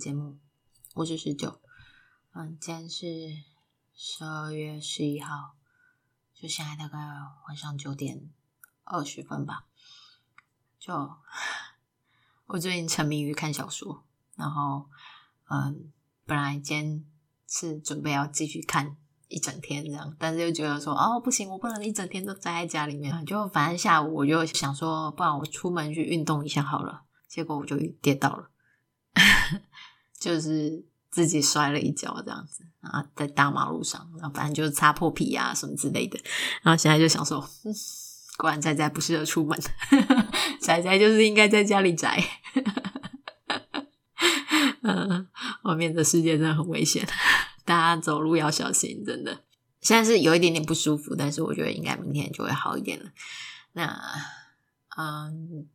节目，我是十九。嗯，今天是十二月十一号，就现在大概晚上九点二十分吧。就 我最近沉迷于看小说，然后嗯，本来今天是准备要继续看一整天这样，但是又觉得说哦不行，我不能一整天都宅在家里面。就反正下午我就想说，不然我出门去运动一下好了。结果我就跌倒了，就是自己摔了一跤这样子啊，在大马路上，然后反正就擦破皮啊什么之类的。然后现在就想说，果然仔仔不适合出门，仔仔就是应该在家里宅。嗯，外面的世界真的很危险，大家走路要小心，真的。现在是有一点点不舒服，但是我觉得应该明天就会好一点了。那，嗯。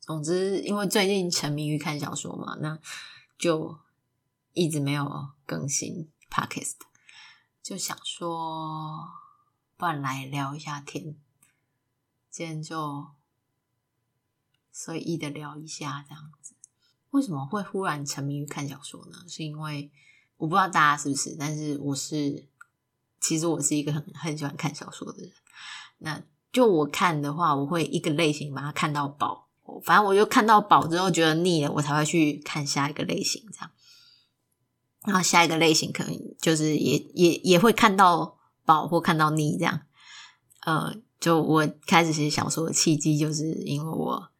总之，因为最近沉迷于看小说嘛，那就一直没有更新 Podcast，就想说，不然来聊一下天。今天就随意的聊一下这样子。为什么会忽然沉迷于看小说呢？是因为我不知道大家是不是，但是我是，其实我是一个很很喜欢看小说的人。那就我看的话，我会一个类型把它看到饱。反正我就看到饱之后觉得腻了，我才会去看下一个类型，这样。然后下一个类型可能就是也也也会看到饱或看到腻这样。呃，就我开始写小说的契机，就是因为我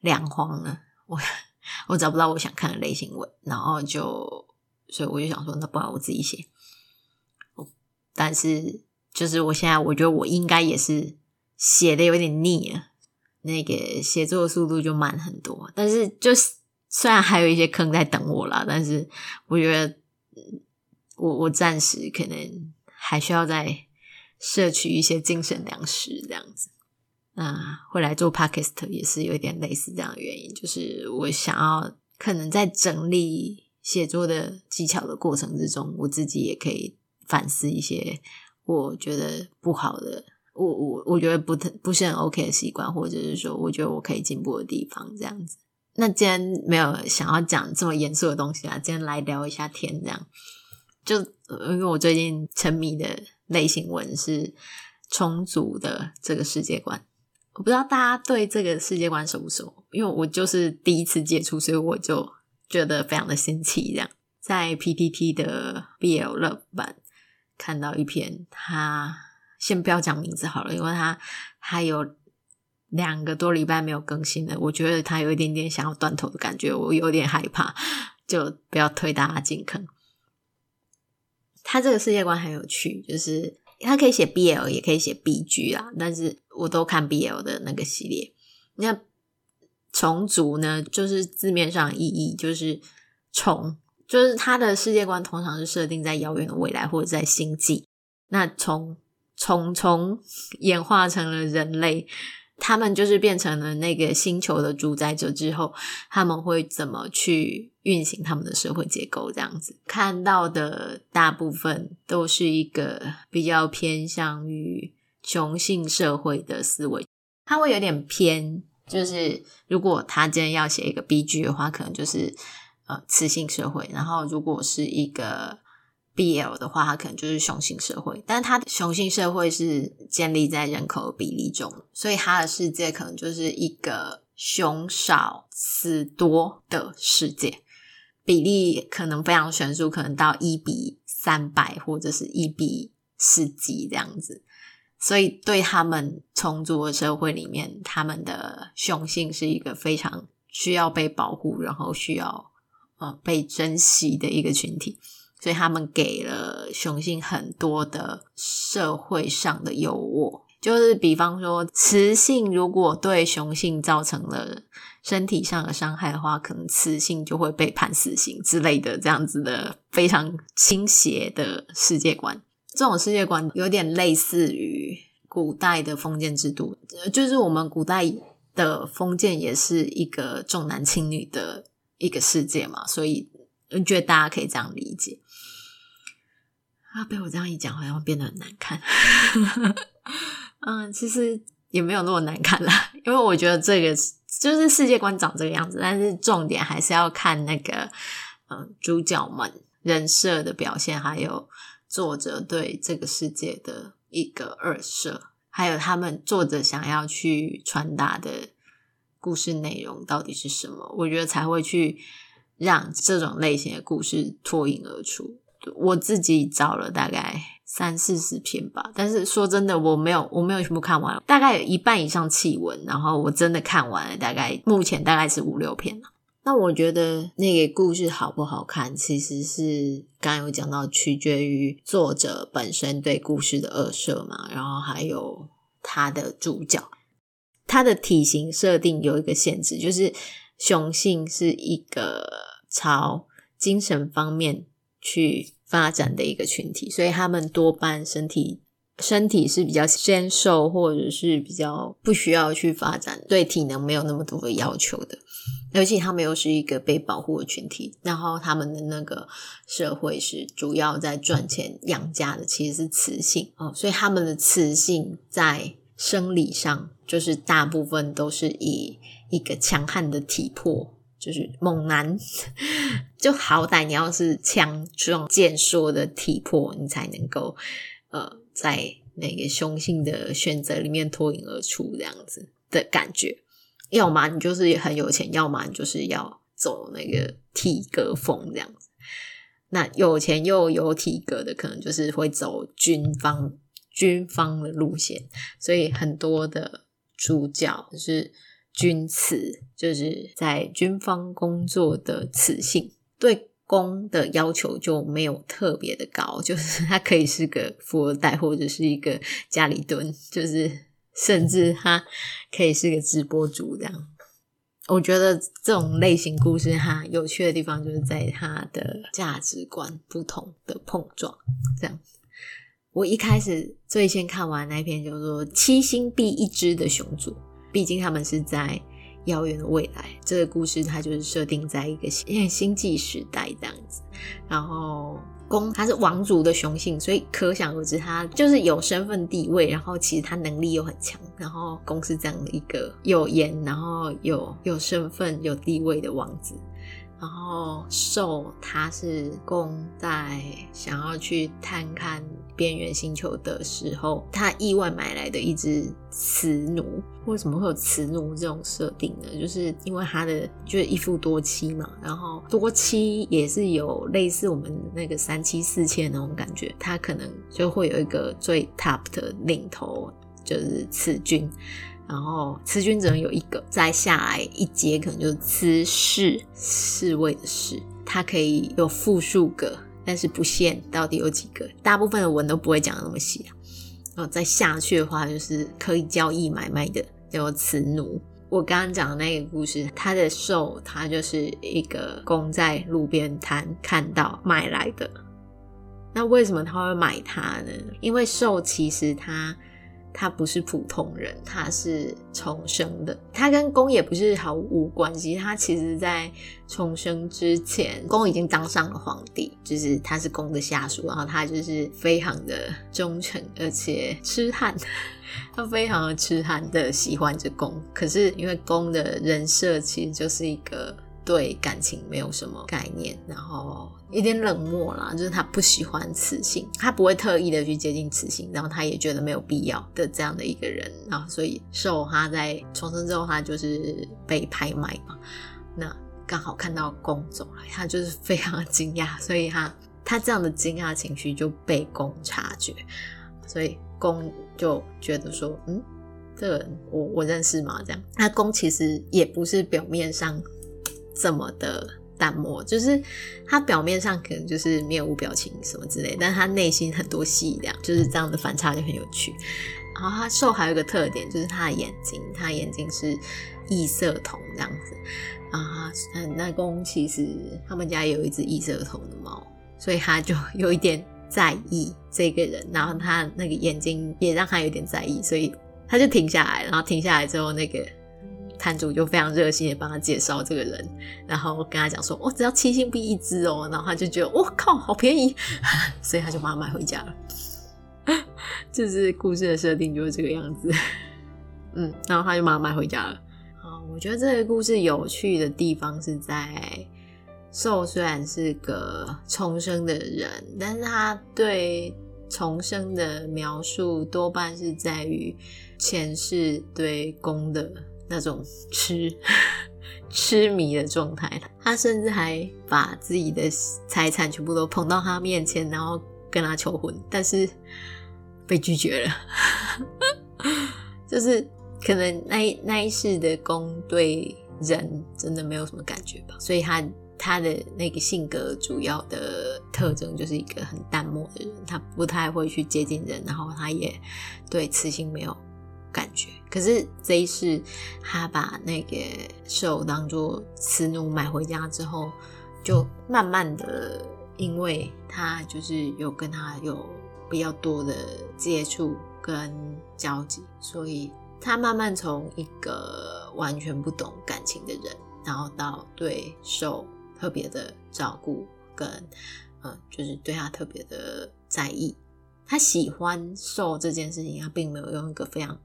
两荒了，我 我找不到我想看的类型文，然后就所以我就想说，那不然我自己写。但是就是我现在我觉得我应该也是写的有点腻了。那个写作速度就慢很多，但是就是虽然还有一些坑在等我啦，但是我觉得我我暂时可能还需要再摄取一些精神粮食这样子。那会来做 Podcast 也是有一点类似这样的原因，就是我想要可能在整理写作的技巧的过程之中，我自己也可以反思一些我觉得不好的。我我我觉得不太不是很 OK 的习惯，或者是说，我觉得我可以进步的地方，这样子。那今天没有想要讲这么严肃的东西啊，今天来聊一下天，这样。就因为我最近沉迷的类型文是充足的这个世界观，我不知道大家对这个世界观熟不熟？因为我就是第一次接触，所以我就觉得非常的新奇。这样，在 PTT 的 BL Love 版看到一篇他。先不要讲名字好了，因为他还有两个多礼拜没有更新了，我觉得他有一点点想要断头的感觉，我有点害怕，就不要推大家进坑。他这个世界观很有趣，就是他可以写 BL，也可以写 BG 啊，但是我都看 BL 的那个系列。那虫族呢，就是字面上意义就是虫，就是他的世界观通常是设定在遥远的未来或者在星际。那虫。虫虫演化成了人类，他们就是变成了那个星球的主宰者之后，他们会怎么去运行他们的社会结构？这样子看到的大部分都是一个比较偏向于雄性社会的思维，他会有点偏，就是如果他今天要写一个 BG 的话，可能就是呃雌性社会，然后如果是一个。BL 的话，它可能就是雄性社会，但是它的雄性社会是建立在人口比例中，所以它的世界可能就是一个雄少雌多的世界，比例可能非常悬殊，可能到一比三百或者是一比十几这样子。所以对他们充足的社会里面，他们的雄性是一个非常需要被保护，然后需要呃被珍惜的一个群体。所以他们给了雄性很多的社会上的优渥，就是比方说，雌性如果对雄性造成了身体上的伤害的话，可能雌性就会被判死刑之类的，这样子的非常倾斜的世界观。这种世界观有点类似于古代的封建制度，就是我们古代的封建也是一个重男轻女的一个世界嘛，所以。我觉得大家可以这样理解啊，被我这样一讲，好像变得很难看。嗯，其实也没有那么难看啦，因为我觉得这个就是世界观长这个样子，但是重点还是要看那个嗯主角们人设的表现，还有作者对这个世界的一个二设，还有他们作者想要去传达的故事内容到底是什么，我觉得才会去让这种类型的故事脱颖而出。我自己找了大概三四十篇吧，但是说真的，我没有我没有全部看完，大概有一半以上弃文，然后我真的看完了，大概目前大概是五六篇了。那我觉得那个故事好不好看，其实是刚刚有讲到，取决于作者本身对故事的二设嘛，然后还有他的主角，他的体型设定有一个限制，就是雄性是一个朝精神方面去发展的一个群体，所以他们多半身体身体是比较纤瘦，或者是比较不需要去发展，对体能没有那么多的要求的。尤其他们又是一个被保护的群体，然后他们的那个社会是主要在赚钱养家的，其实是雌性哦，所以他们的雌性在生理上就是大部分都是以一个强悍的体魄。就是猛男，就好歹你要是强壮健硕的体魄，你才能够呃在那个雄性的选择里面脱颖而出这样子的感觉。要么你就是很有钱，要么你就是要走那个体格风这样子。那有钱又有体格的，可能就是会走军方军方的路线。所以很多的主角就是。军雌就是在军方工作的雌性，对攻的要求就没有特别的高，就是他可以是个富二代或者是一个家里蹲，就是甚至他可以是个直播主这样。我觉得这种类型故事哈，有趣的地方就是在他的价值观不同的碰撞。这样，我一开始最先看完那篇叫做《七星必一只的雄主》。毕竟他们是在遥远的未来，这个故事它就是设定在一个星 星际时代这样子。然后公他是王族的雄性，所以可想而知，他就是有身份地位，然后其实他能力又很强。然后公是这样的一个有颜，然后有有身份、有地位的王子。然后受他是攻在想要去探看边缘星球的时候，他意外买来的一只雌奴。为什么会有雌奴这种设定呢？就是因为他的就是一夫多妻嘛，然后多妻也是有类似我们那个三妻四妾那种感觉，他可能就会有一个最 top 的领头，就是雌君。然后雌君只能有一个，再下来一阶可能就是雌侍，侍卫的侍，它可以有复数个，但是不限到底有几个。大部分的文都不会讲的那么细啊。然后再下去的话，就是可以交易买卖的，叫做雌奴。我刚刚讲的那个故事，他的受，他就是一个攻在路边摊看到买来的。那为什么他会买它呢？因为受其实他。他不是普通人，他是重生的。他跟攻也不是毫无关系。他其实，在重生之前，攻已经当上了皇帝，就是他是攻的下属，然后他就是非常的忠诚，而且痴汉。他非常的痴汉的喜欢着攻，可是因为攻的人设其实就是一个。对感情没有什么概念，然后有点冷漠啦，就是他不喜欢雌性，他不会特意的去接近雌性，然后他也觉得没有必要的这样的一个人，然后所以受他在重生之后，他就是被拍卖嘛，那刚好看到公走来，他就是非常惊讶，所以他他这样的惊讶情绪就被公察觉，所以公就觉得说，嗯，这个人我我认识吗？这样，那公其实也不是表面上。这么的淡漠，就是他表面上可能就是面无表情什么之类，但他内心很多细量，就是这样的反差就很有趣。然后他瘦还有一个特点，就是他的眼睛，他眼睛是异色瞳这样子。然后他那公其实他们家有一只异色瞳的猫，所以他就有一点在意这个人，然后他那个眼睛也让他有点在意，所以他就停下来，然后停下来之后那个。摊主就非常热心的帮他介绍这个人，然后跟他讲说：“我、哦、只要七星币一只哦。”然后他就觉得：“我靠，好便宜！” 所以他就把它买回家了。就是故事的设定就是这个样子。嗯，然后他就把它买回家了。啊，我觉得这个故事有趣的地方是在受虽然是个重生的人，但是他对重生的描述多半是在于前世对公的那种痴痴迷的状态。他甚至还把自己的财产全部都捧到他面前，然后跟他求婚，但是被拒绝了。就是可能那一那一世的宫对人真的没有什么感觉吧，所以他。他的那个性格主要的特征就是一个很淡漠的人，他不太会去接近人，然后他也对雌性没有。可是这一世，他把那个兽当做雌奴买回家之后，就慢慢的，因为他就是有跟他有比较多的接触跟交集，所以他慢慢从一个完全不懂感情的人，然后到对兽。特别的照顾跟呃，就是对他特别的在意。他喜欢兽这件事情，他并没有用一个非常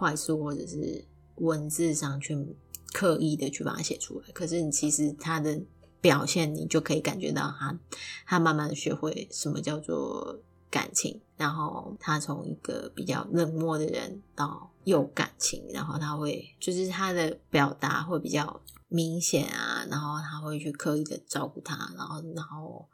快速或者是文字上去刻意的去把它写出来。可是你其实他的表现，你就可以感觉到他他慢慢的学会什么叫做感情。然后他从一个比较冷漠的人到有感情，然后他会就是他的表达会比较。明显啊，然后他会去刻意的照顾他，然后然后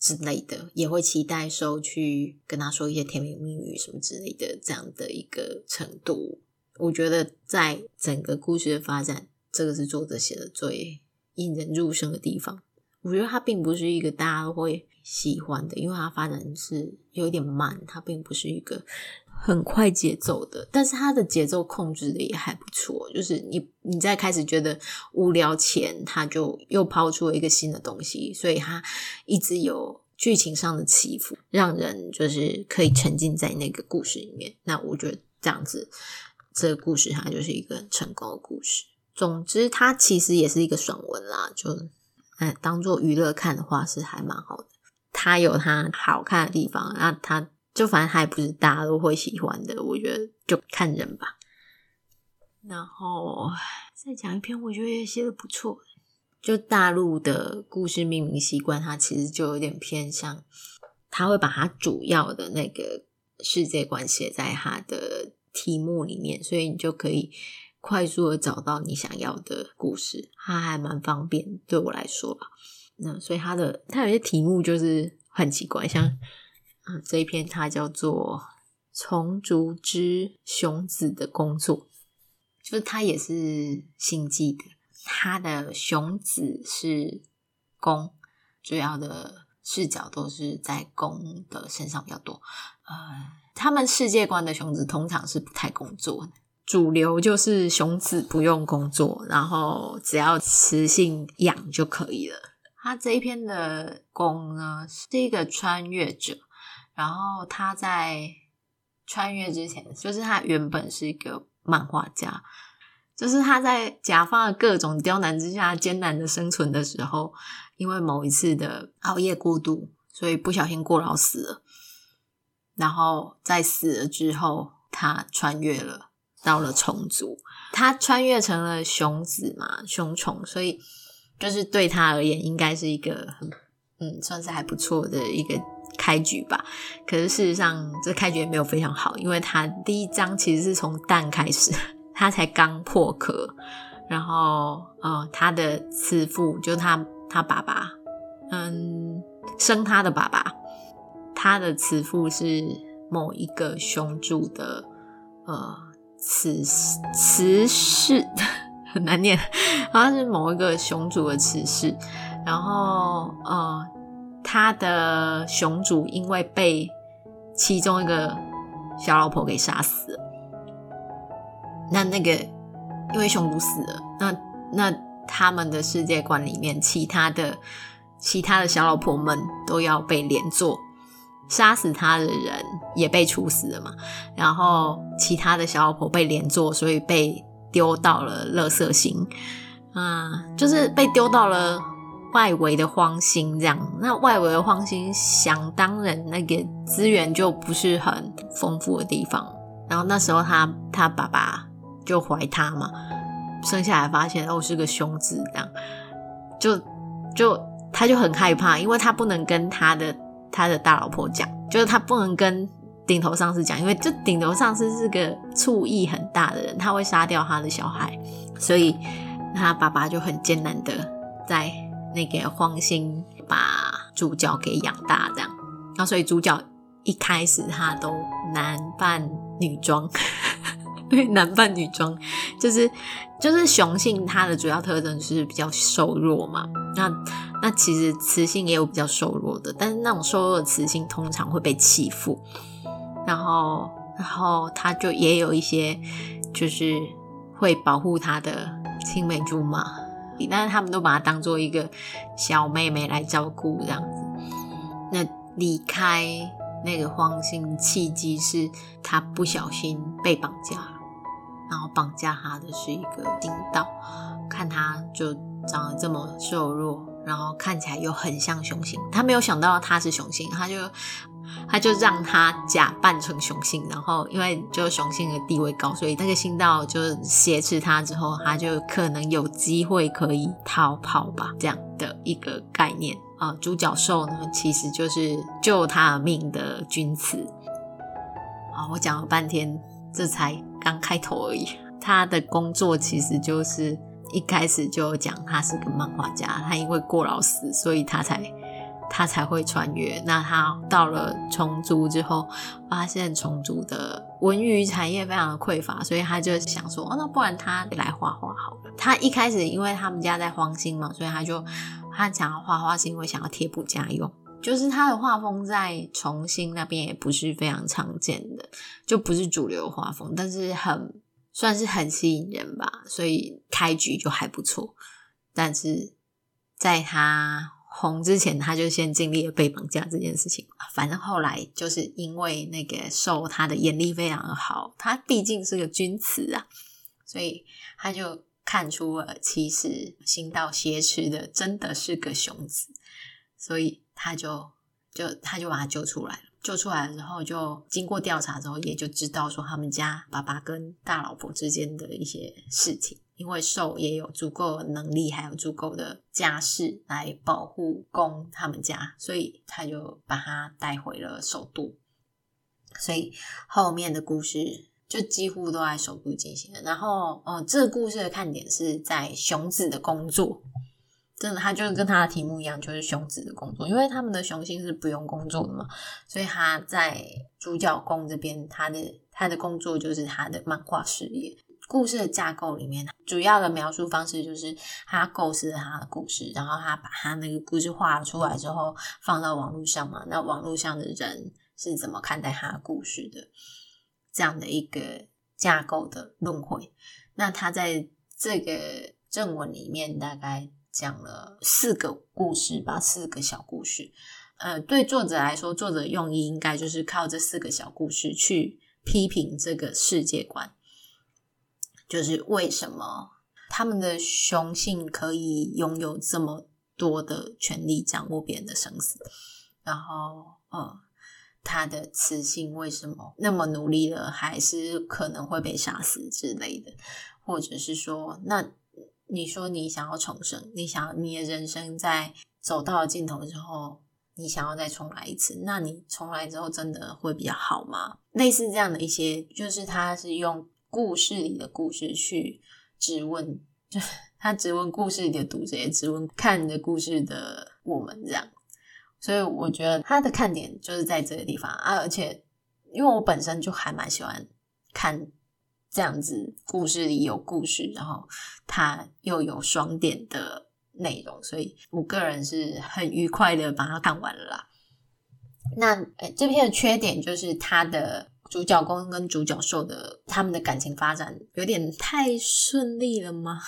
之类的，也会期待收去跟他说一些甜言蜜语什么之类的，这样的一个程度。我觉得在整个故事的发展，这个是作者写的最引人入胜的地方。我觉得它并不是一个大家都会喜欢的，因为它发展是有一点慢，它并不是一个。很快节奏的，但是它的节奏控制的也还不错。就是你你在开始觉得无聊前，它就又抛出了一个新的东西，所以它一直有剧情上的起伏，让人就是可以沉浸在那个故事里面。那我觉得这样子，这个故事它就是一个很成功的故事。总之，它其实也是一个爽文啦，就哎当做娱乐看的话是还蛮好的。它有它好看的地方，那它。就反正他也不是大家都会喜欢的，我觉得就看人吧。然后再讲一篇，我觉得也写的不错。就大陆的故事命名习惯，它其实就有点偏向，他会把它主要的那个世界观写在他的题目里面，所以你就可以快速的找到你想要的故事，它还蛮方便，对我来说吧。那所以他的他有些题目就是很奇怪，像。嗯，这一篇它叫做《虫族之雄子的工作》，就是它也是星际的，它的雄子是公，主要的视角都是在公的身上比较多。呃，他们世界观的雄子通常是不太工作的，主流就是雄子不用工作，然后只要雌性养就可以了。他这一篇的公呢，是一个穿越者。然后他在穿越之前，就是他原本是一个漫画家，就是他在甲方的各种刁难之下艰难的生存的时候，因为某一次的熬夜过度，所以不小心过劳死了。然后在死了之后，他穿越了，到了虫族，他穿越成了雄子嘛，雄虫，所以就是对他而言，应该是一个很嗯，算是还不错的一个。开局吧，可是事实上这开局也没有非常好，因为他第一章其实是从蛋开始，他才刚破壳，然后呃，他的慈父就他他爸爸，嗯，生他的爸爸，他的慈父是某一个雄主的呃慈慈氏，很难念，好像是某一个雄主的慈氏，然后呃。他的雄主因为被其中一个小老婆给杀死了，那那个因为雄主死了，那那他们的世界观里面，其他的其他的小老婆们都要被连坐，杀死他的人也被处死了嘛，然后其他的小老婆被连坐，所以被丢到了垃圾星，啊，就是被丢到了。外围的荒星这样，那外围的荒星想当然那个资源就不是很丰富的地方。然后那时候他他爸爸就怀他嘛，生下来发现哦是个雄子这样，就就他就很害怕，因为他不能跟他的他的大老婆讲，就是他不能跟顶头上司讲，因为这顶头上司是个醋意很大的人，他会杀掉他的小孩，所以他爸爸就很艰难的在那个荒心把主角给养大，这样，然后所以主角一开始他都男扮女装。对，男扮女装，就是就是雄性，它的主要特征是比较瘦弱嘛。那那其实雌性也有比较瘦弱的，但是那种瘦弱的雌性通常会被欺负。然后，然后他就也有一些就是会保护他的青梅竹马，但是他们都把他当做一个小妹妹来照顾这样子。那离开那个荒星契机是他不小心被绑架了。然后绑架他的是一个领导，看他就长得这么瘦弱，然后看起来又很像雄性。他没有想到他是雄性，他就他就让他假扮成雄性，然后因为就雄性的地位高，所以那个领导就挟持他之后，他就可能有机会可以逃跑吧，这样的一个概念啊。主角兽呢，其实就是救他命的君子。啊，我讲了半天。这才刚开头而已。他的工作其实就是一开始就讲他是个漫画家，他因为过劳死，所以他才他才会穿越。那他到了虫族之后，发现虫族的文娱产业非常的匮乏，所以他就想说，哦，那不然他来画画好了。他一开始因为他们家在荒星嘛，所以他就他想要画画是因为想要贴补家用。就是他的画风在重新那边也不是非常常见的，就不是主流画风，但是很算是很吸引人吧，所以开局就还不错。但是在他红之前，他就先经历了被绑架这件事情。反正后来就是因为那个受他的眼力非常的好，他毕竟是个君子啊，所以他就看出了其实心道挟持的真的是个雄子，所以。他就就他就把他救出来了，救出来之后，就经过调查之后，也就知道说他们家爸爸跟大老婆之间的一些事情。因为受也有足够能力，还有足够的家世来保护供他们家，所以他就把他带回了首都。所以后面的故事就几乎都在首都进行。然后，哦，这个故事的看点是在雄子的工作。真的，他就是跟他的题目一样，就是雄子的工作，因为他们的雄星是不用工作的嘛，所以他在主角宫这边，他的他的工作就是他的漫画事业。故事的架构里面，主要的描述方式就是他构思他的故事，然后他把他那个故事画出来之后，放到网络上嘛，那网络上的人是怎么看待他的故事的？这样的一个架构的轮回。那他在这个正文里面大概。讲了四个故事吧，四个小故事。呃，对作者来说，作者用意应该就是靠这四个小故事去批评这个世界观，就是为什么他们的雄性可以拥有这么多的权利，掌握别人的生死，然后，呃，他的雌性为什么那么努力了，还是可能会被杀死之类的，或者是说那。你说你想要重生，你想你的人生在走到了尽头之后，你想要再重来一次，那你重来之后真的会比较好吗？类似这样的一些，就是他是用故事里的故事去质问，就 他质问故事里的读者，也质问看的故事的我们这样。所以我觉得他的看点就是在这个地方啊，而且因为我本身就还蛮喜欢看。这样子，故事里有故事，然后它又有双点的内容，所以我个人是很愉快的把它看完了。那诶这篇的缺点就是它的主角公跟主角受的他们的感情发展有点太顺利了吗？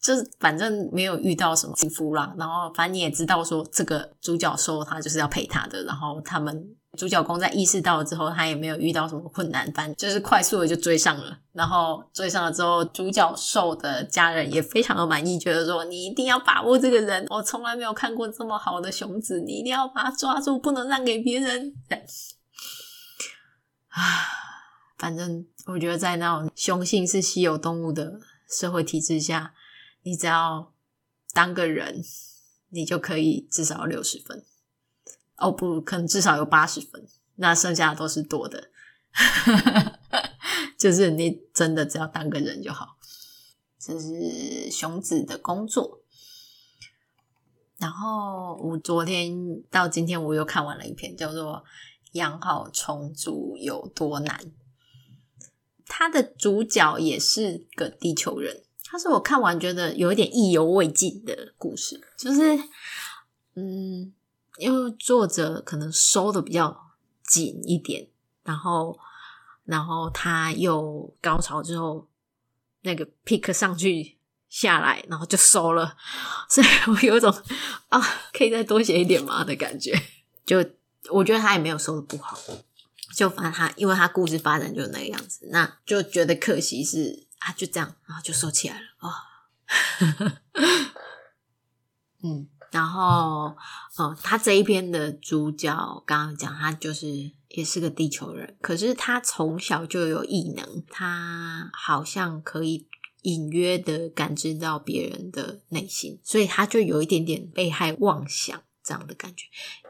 就是反正没有遇到什么幸福啦，然后反正你也知道说这个主角受他就是要陪他的，然后他们。主角公在意识到了之后，他也没有遇到什么困难，反正就是快速的就追上了。然后追上了之后，主角受的家人也非常的满意，觉得说你一定要把握这个人，我从来没有看过这么好的雄子，你一定要把他抓住，不能让给别人。啊，反正我觉得在那种雄性是稀有动物的社会体制下，你只要当个人，你就可以至少六十分。哦，不，可能至少有八十分，那剩下的都是多的。就是你真的只要当个人就好。这是熊子的工作。然后我昨天到今天，我又看完了一篇叫做《养好虫族有多难》。他的主角也是个地球人，他是我看完觉得有一点意犹未尽的故事，就是嗯，因为作者可能收的比较紧一点，然后然后他又高潮之后那个 pick 上去下来，然后就收了，所以我有一种啊，可以再多写一点吗的感觉，就我觉得他也没有收的不好。就反正他，因为他故事发展就那个样子，那就觉得可惜是啊，就这样，然后就收起来了。哦、嗯，然后哦，他这一篇的主角刚刚讲，他就是也是个地球人，可是他从小就有异能，他好像可以隐约的感知到别人的内心，所以他就有一点点被害妄想这样的感觉。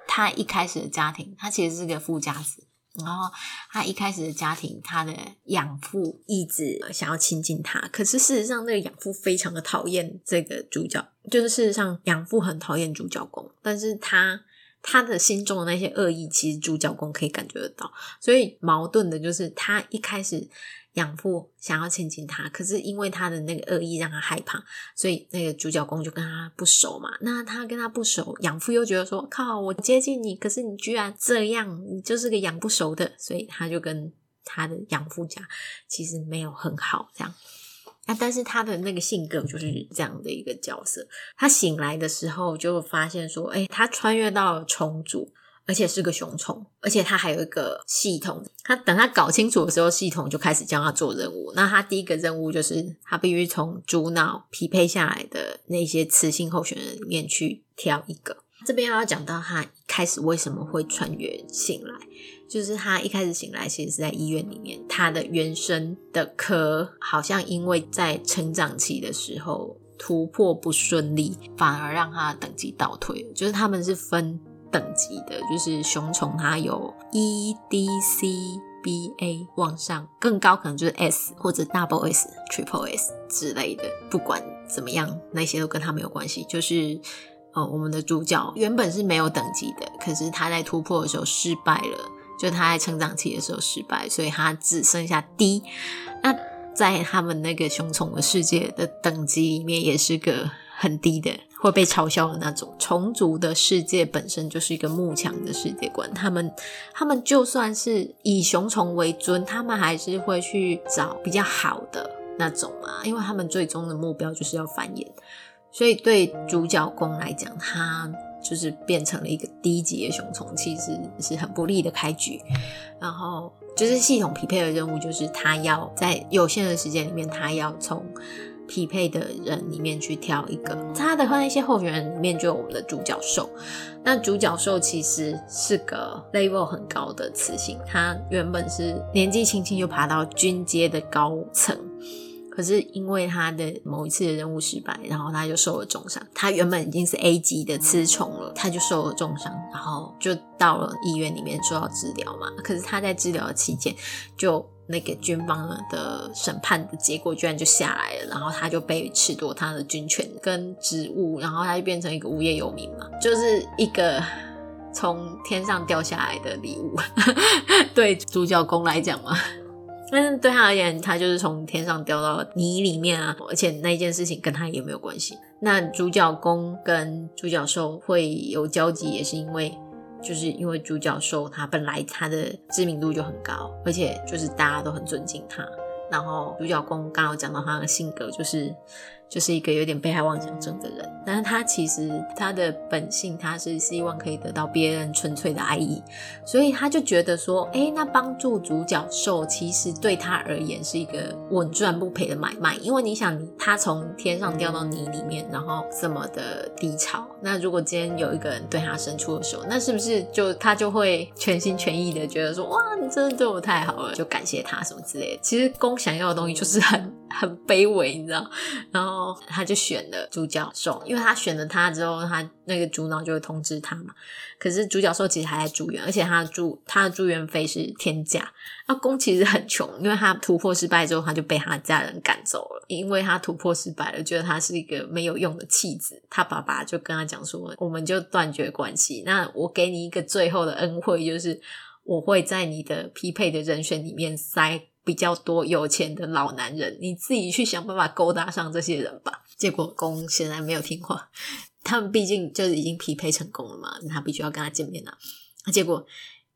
他一开始的家庭，他其实是个富家子。然后他一开始的家庭，他的养父一直想要亲近他，可是事实上，那个养父非常的讨厌这个主角，就是事实上养父很讨厌主角公，但是他他的心中的那些恶意，其实主角公可以感觉得到，所以矛盾的就是他一开始。养父想要亲近他，可是因为他的那个恶意让他害怕，所以那个主角公就跟他不熟嘛。那他跟他不熟，养父又觉得说：“靠，我接近你，可是你居然这样，你就是个养不熟的。”所以他就跟他的养父讲，其实没有很好这样。啊，但是他的那个性格就是这样的一个角色。他醒来的时候就发现说：“哎，他穿越到了虫族。”而且是个雄虫，而且他还有一个系统。他等他搞清楚的时候，系统就开始教他做任务。那他第一个任务就是他必须从主脑匹配下来的那些雌性候选人里面去挑一个。这边要讲到他一开始为什么会穿越醒来，就是他一开始醒来其实是在医院里面，他的原生的壳好像因为在成长期的时候突破不顺利，反而让他的等级倒退。就是他们是分。等级的，就是雄虫，它有 E、D、C、B、A 往上，更高可能就是 S 或者 Double S、Triple S 之类的。不管怎么样，那些都跟他没有关系。就是呃，我们的主角原本是没有等级的，可是他在突破的时候失败了，就他在成长期的时候失败，所以他只剩下 D。那在他们那个雄虫的世界的等级里面，也是个很低的。会被嘲笑的那种。虫族的世界本身就是一个慕强的世界观，他们他们就算是以雄虫为尊，他们还是会去找比较好的那种嘛，因为他们最终的目标就是要繁衍。所以对主角公来讲，他就是变成了一个低级的雄虫，其实是很不利的开局。然后就是系统匹配的任务，就是他要在有限的时间里面，他要从。匹配的人里面去挑一个，他的那些候选人里面就有我们的主角兽。那主角兽其实是个 level 很高的雌性，他原本是年纪轻轻就爬到军阶的高层，可是因为他的某一次的任务失败，然后他就受了重伤。他原本已经是 A 级的雌虫了，他就受了重伤，然后就到了医院里面受到治疗嘛。可是他在治疗的期间就。那个军方的审判的结果居然就下来了，然后他就被褫夺他的军权跟职务，然后他就变成一个无业游民嘛，就是一个从天上掉下来的礼物，对主角公来讲嘛，但是对他而言，他就是从天上掉到泥里面啊，而且那件事情跟他也没有关系。那主角公跟主角兽会有交集，也是因为。就是因为主角兽它本来它的知名度就很高，而且就是大家都很尊敬它。然后主角公刚好讲到他的性格，就是。就是一个有点被害妄想症的人，但是他其实他的本性，他是希望可以得到别人纯粹的爱意，所以他就觉得说，诶，那帮助主角兽其实对他而言是一个稳赚不赔的买卖，因为你想，他从天上掉到泥里面，然后这么的低潮，那如果今天有一个人对他伸出了手，那是不是就他就会全心全意的觉得说，哇，你真的对我太好了，就感谢他什么之类的。其实公想要的东西就是很。很卑微，你知道？然后他就选了主角兽，因为他选了他之后，他那个主脑就会通知他嘛。可是主角兽其实还在住院，而且他住他的住院费是天价。那攻其实很穷，因为他突破失败之后，他就被他家人赶走了，因为他突破失败了，觉得他是一个没有用的弃子。他爸爸就跟他讲说：“我们就断绝关系，那我给你一个最后的恩惠，就是我会在你的匹配的人选里面塞。”比较多有钱的老男人，你自己去想办法勾搭上这些人吧。结果公显然没有听话，他们毕竟就是已经匹配成功了嘛，他必须要跟他见面啊。结果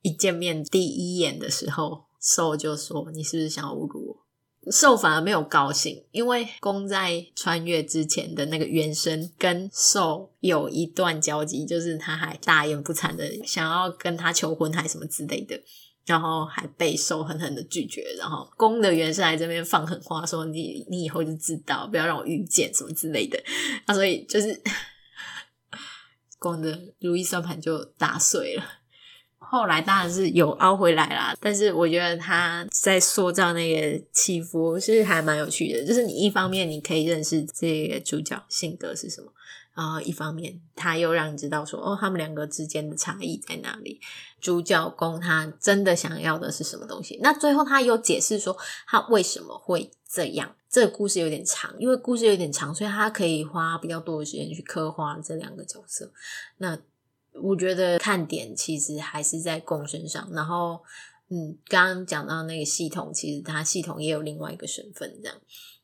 一见面第一眼的时候，受就说：“你是不是想要侮辱我？”受反而没有高兴，因为攻在穿越之前的那个原生跟受有一段交集，就是他还大言不惭的想要跟他求婚，还什么之类的。然后还被受狠狠的拒绝，然后公的原生来这边放狠话说，你你以后就知道，不要让我遇见什么之类的。那所以就是 公的如意算盘就打碎了。后来当然是有凹回来啦，但是我觉得他在塑造那个起伏是还蛮有趣的。就是你一方面你可以认识这个主角性格是什么。然后一方面，他又让你知道说，哦，他们两个之间的差异在哪里？主角公他真的想要的是什么东西？那最后他又解释说，他为什么会这样？这个故事有点长，因为故事有点长，所以他可以花比较多的时间去刻画这两个角色。那我觉得看点其实还是在共身上。然后，嗯，刚刚讲到那个系统，其实他系统也有另外一个身份，这样。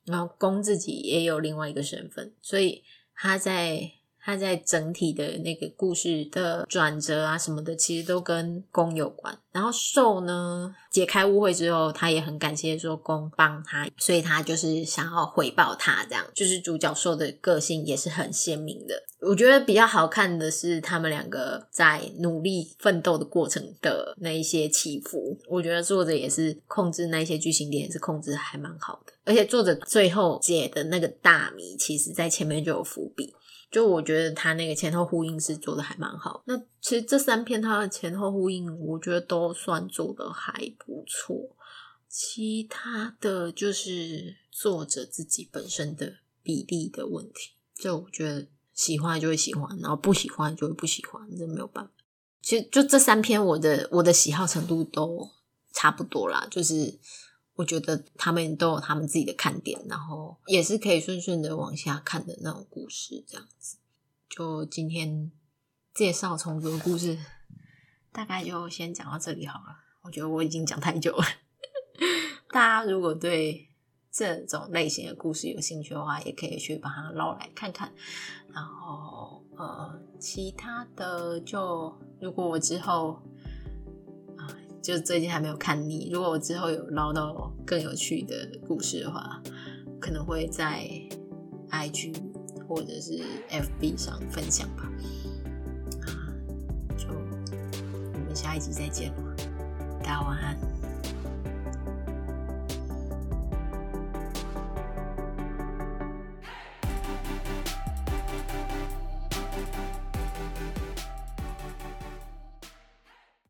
然后公自己也有另外一个身份，所以。他在他在整体的那个故事的转折啊什么的，其实都跟攻有关。然后受呢，解开误会之后，他也很感谢说攻帮他，所以他就是想要回报他，这样就是主角受的个性也是很鲜明的。我觉得比较好看的是他们两个在努力奋斗的过程的那一些起伏。我觉得作者也是控制那些剧情点，是控制还蛮好的。而且作者最后解的那个大谜，其实在前面就有伏笔。就我觉得他那个前后呼应是做的还蛮好。那其实这三篇他的前后呼应，我觉得都算做的还不错。其他的就是作者自己本身的比例的问题。就我觉得喜欢就会喜欢，然后不喜欢就会不喜欢，这没有办法。其实就这三篇，我的我的喜好程度都差不多啦，就是。我觉得他们都有他们自己的看点，然后也是可以顺顺的往下看的那种故事，这样子。就今天介绍虫族的故事，大概就先讲到这里好了。我觉得我已经讲太久了。大家如果对这种类型的故事有兴趣的话，也可以去把它捞来看看。然后呃，其他的就如果我之后。就最近还没有看腻，如果我之后有捞到更有趣的故事的话，可能会在 IG 或者是 FB 上分享吧。啊，就我们下一集再见吧，大家晚安。